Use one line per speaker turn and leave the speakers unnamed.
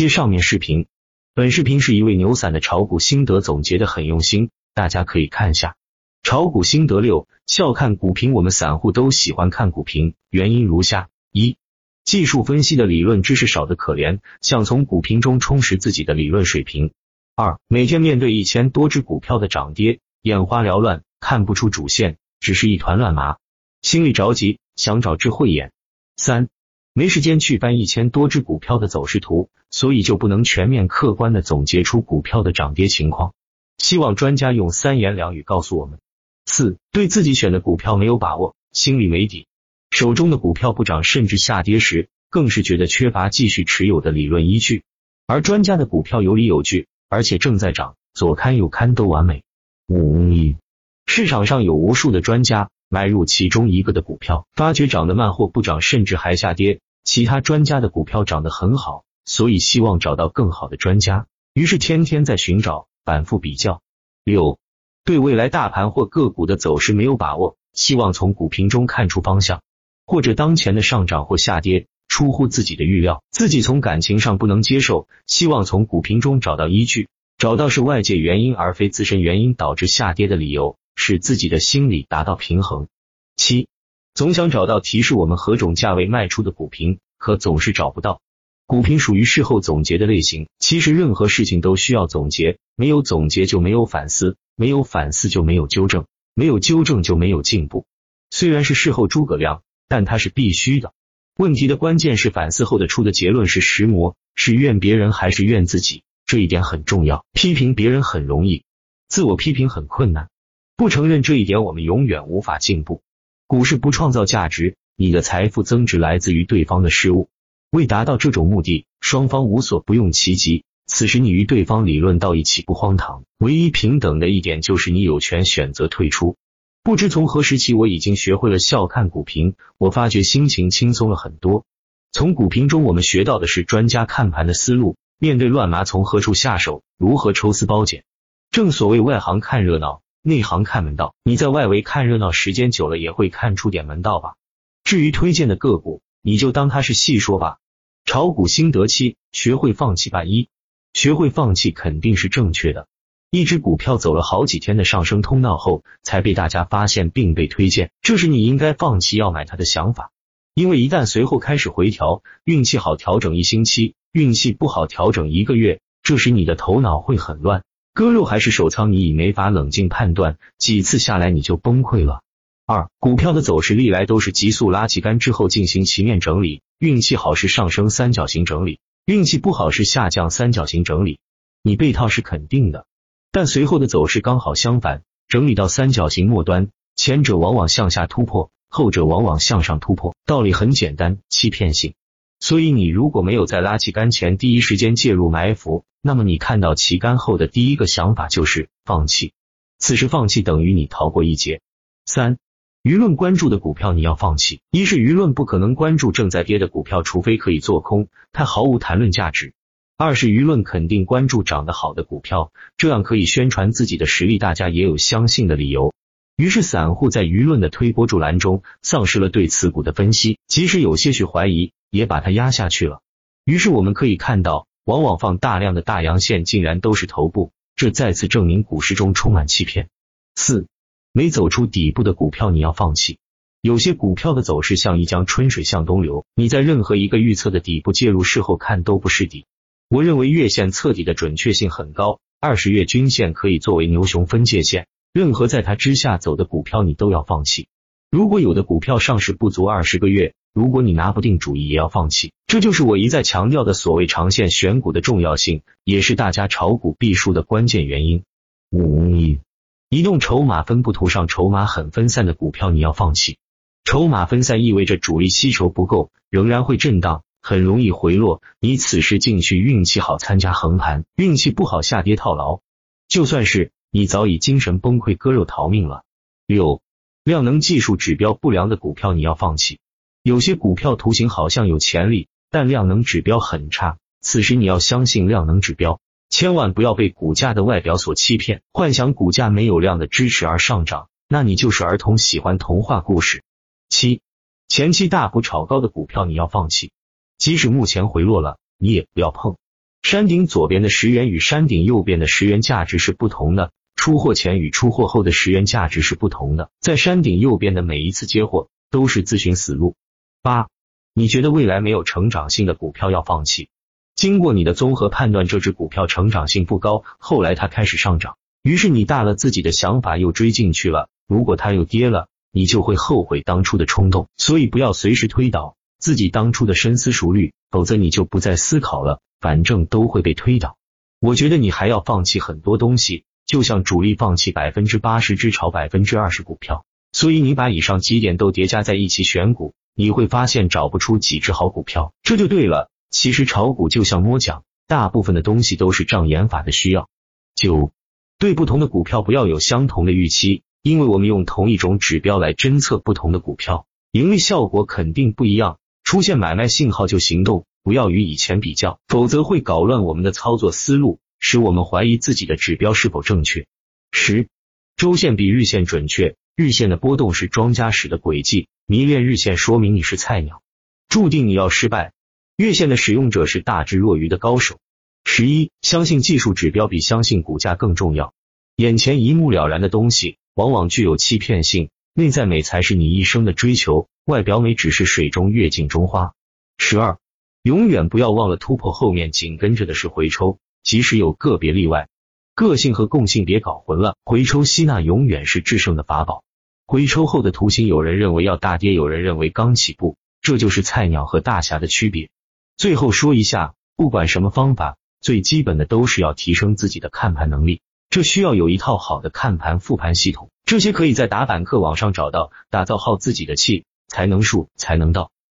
接上面视频，本视频是一位牛散的炒股心得总结的很用心，大家可以看下。炒股心得六：笑看股评。我们散户都喜欢看股评，原因如下：一、技术分析的理论知识少得可怜，想从股评中充实自己的理论水平；二、每天面对一千多只股票的涨跌，眼花缭乱，看不出主线，只是一团乱麻，心里着急，想找智慧眼；三、没时间去翻一千多只股票的走势图，所以就不能全面客观的总结出股票的涨跌情况，希望专家用三言两语告诉我们。四对自己选的股票没有把握，心里没底，手中的股票不涨甚至下跌时，更是觉得缺乏继续持有的理论依据。而专家的股票有理有据，而且正在涨，左看右看都完美。五市场上有无数的专家买入其中一个的股票，发觉涨得慢或不涨，甚至还下跌，其他专家的股票涨得很好，所以希望找到更好的专家，于是天天在寻找，反复比较。六。对未来大盘或个股的走势没有把握，希望从股评中看出方向，或者当前的上涨或下跌出乎自己的预料，自己从感情上不能接受，希望从股评中找到依据，找到是外界原因而非自身原因导致下跌的理由，使自己的心理达到平衡。七，总想找到提示我们何种价位卖出的股评，可总是找不到。股评属于事后总结的类型，其实任何事情都需要总结，没有总结就没有反思。没有反思就没有纠正，没有纠正就没有进步。虽然是事后诸葛亮，但它是必须的。问题的关键是反思后的出的结论是实魔，是怨别人还是怨自己，这一点很重要。批评别人很容易，自我批评很困难。不承认这一点，我们永远无法进步。股市不创造价值，你的财富增值来自于对方的失误。为达到这种目的，双方无所不用其极。此时你与对方理论到一起不荒唐，唯一平等的一点就是你有权选择退出。不知从何时起，我已经学会了笑看股评，我发觉心情轻松了很多。从股评中，我们学到的是专家看盘的思路，面对乱麻从何处下手，如何抽丝剥茧。正所谓外行看热闹，内行看门道。你在外围看热闹时间久了，也会看出点门道吧。至于推荐的个股，你就当它是戏说吧。炒股心得七：学会放弃吧。一学会放弃肯定是正确的。一只股票走了好几天的上升通道后，才被大家发现并被推荐，这是你应该放弃要买它的想法。因为一旦随后开始回调，运气好调整一星期，运气不好调整一个月，这时你的头脑会很乱，割肉还是手仓你已没法冷静判断，几次下来你就崩溃了。二，股票的走势历来都是急速拉起杆之后进行旗面整理，运气好是上升三角形整理。运气不好是下降三角形整理，你被套是肯定的，但随后的走势刚好相反，整理到三角形末端，前者往往向下突破，后者往往向上突破。道理很简单，欺骗性。所以你如果没有在拉起杆前第一时间介入埋伏，那么你看到旗杆后的第一个想法就是放弃，此时放弃等于你逃过一劫。三。舆论关注的股票你要放弃，一是舆论不可能关注正在跌的股票，除非可以做空，它毫无谈论价值；二是舆论肯定关注涨得好的股票，这样可以宣传自己的实力，大家也有相信的理由。于是散户在舆论的推波助澜中，丧失了对此股的分析，即使有些许怀疑，也把它压下去了。于是我们可以看到，往往放大量的大阳线，竟然都是头部，这再次证明股市中充满欺骗。四。没走出底部的股票，你要放弃。有些股票的走势像一江春水向东流，你在任何一个预测的底部介入，事后看都不是底。我认为月线测底的准确性很高，二十月均线可以作为牛熊分界线，任何在它之下走的股票，你都要放弃。如果有的股票上市不足二十个月，如果你拿不定主意，也要放弃。这就是我一再强调的所谓长线选股的重要性，也是大家炒股必输的关键原因。五一。移动筹码分布图上筹码很分散的股票你要放弃。筹码分散意味着主力吸筹不够，仍然会震荡，很容易回落。你此时进去，运气好参加横盘，运气不好下跌套牢。就算是你早已精神崩溃割肉逃命了。六量能技术指标不良的股票你要放弃。有些股票图形好像有潜力，但量能指标很差，此时你要相信量能指标。千万不要被股价的外表所欺骗，幻想股价没有量的支持而上涨，那你就是儿童喜欢童话故事。七，前期大幅炒高的股票你要放弃，即使目前回落了，你也不要碰。山顶左边的十元与山顶右边的十元价值是不同的，出货前与出货后的十元价值是不同的。在山顶右边的每一次接货都是自寻死路。八，你觉得未来没有成长性的股票要放弃？经过你的综合判断，这只股票成长性不高，后来它开始上涨，于是你大了自己的想法又追进去了。如果它又跌了，你就会后悔当初的冲动。所以不要随时推倒自己当初的深思熟虑，否则你就不再思考了。反正都会被推倒，我觉得你还要放弃很多东西，就像主力放弃百分之八十只炒百分之二十股票。所以你把以上几点都叠加在一起选股，你会发现找不出几只好股票，这就对了。其实炒股就像摸奖，大部分的东西都是障眼法的需要。九，对不同的股票不要有相同的预期，因为我们用同一种指标来侦测不同的股票，盈利效果肯定不一样。出现买卖信号就行动。不要与以前比较，否则会搞乱我们的操作思路，使我们怀疑自己的指标是否正确。十，周线比日线准确，日线的波动是庄家使的轨迹，迷恋日线说明你是菜鸟，注定你要失败。月线的使用者是大智若愚的高手。十一，相信技术指标比相信股价更重要。眼前一目了然的东西往往具有欺骗性，内在美才是你一生的追求，外表美只是水中月，镜中花。十二。永远不要忘了突破后面紧跟着的是回抽，即使有个别例外，个性和共性别搞混了。回抽吸纳永远是制胜的法宝。回抽后的图形，有人认为要大跌，有人认为刚起步，这就是菜鸟和大侠的区别。最后说一下，不管什么方法，最基本的都是要提升自己的看盘能力，这需要有一套好的看盘复盘系统，这些可以在打板客网上找到。打造好自己的气，才能术，才能道。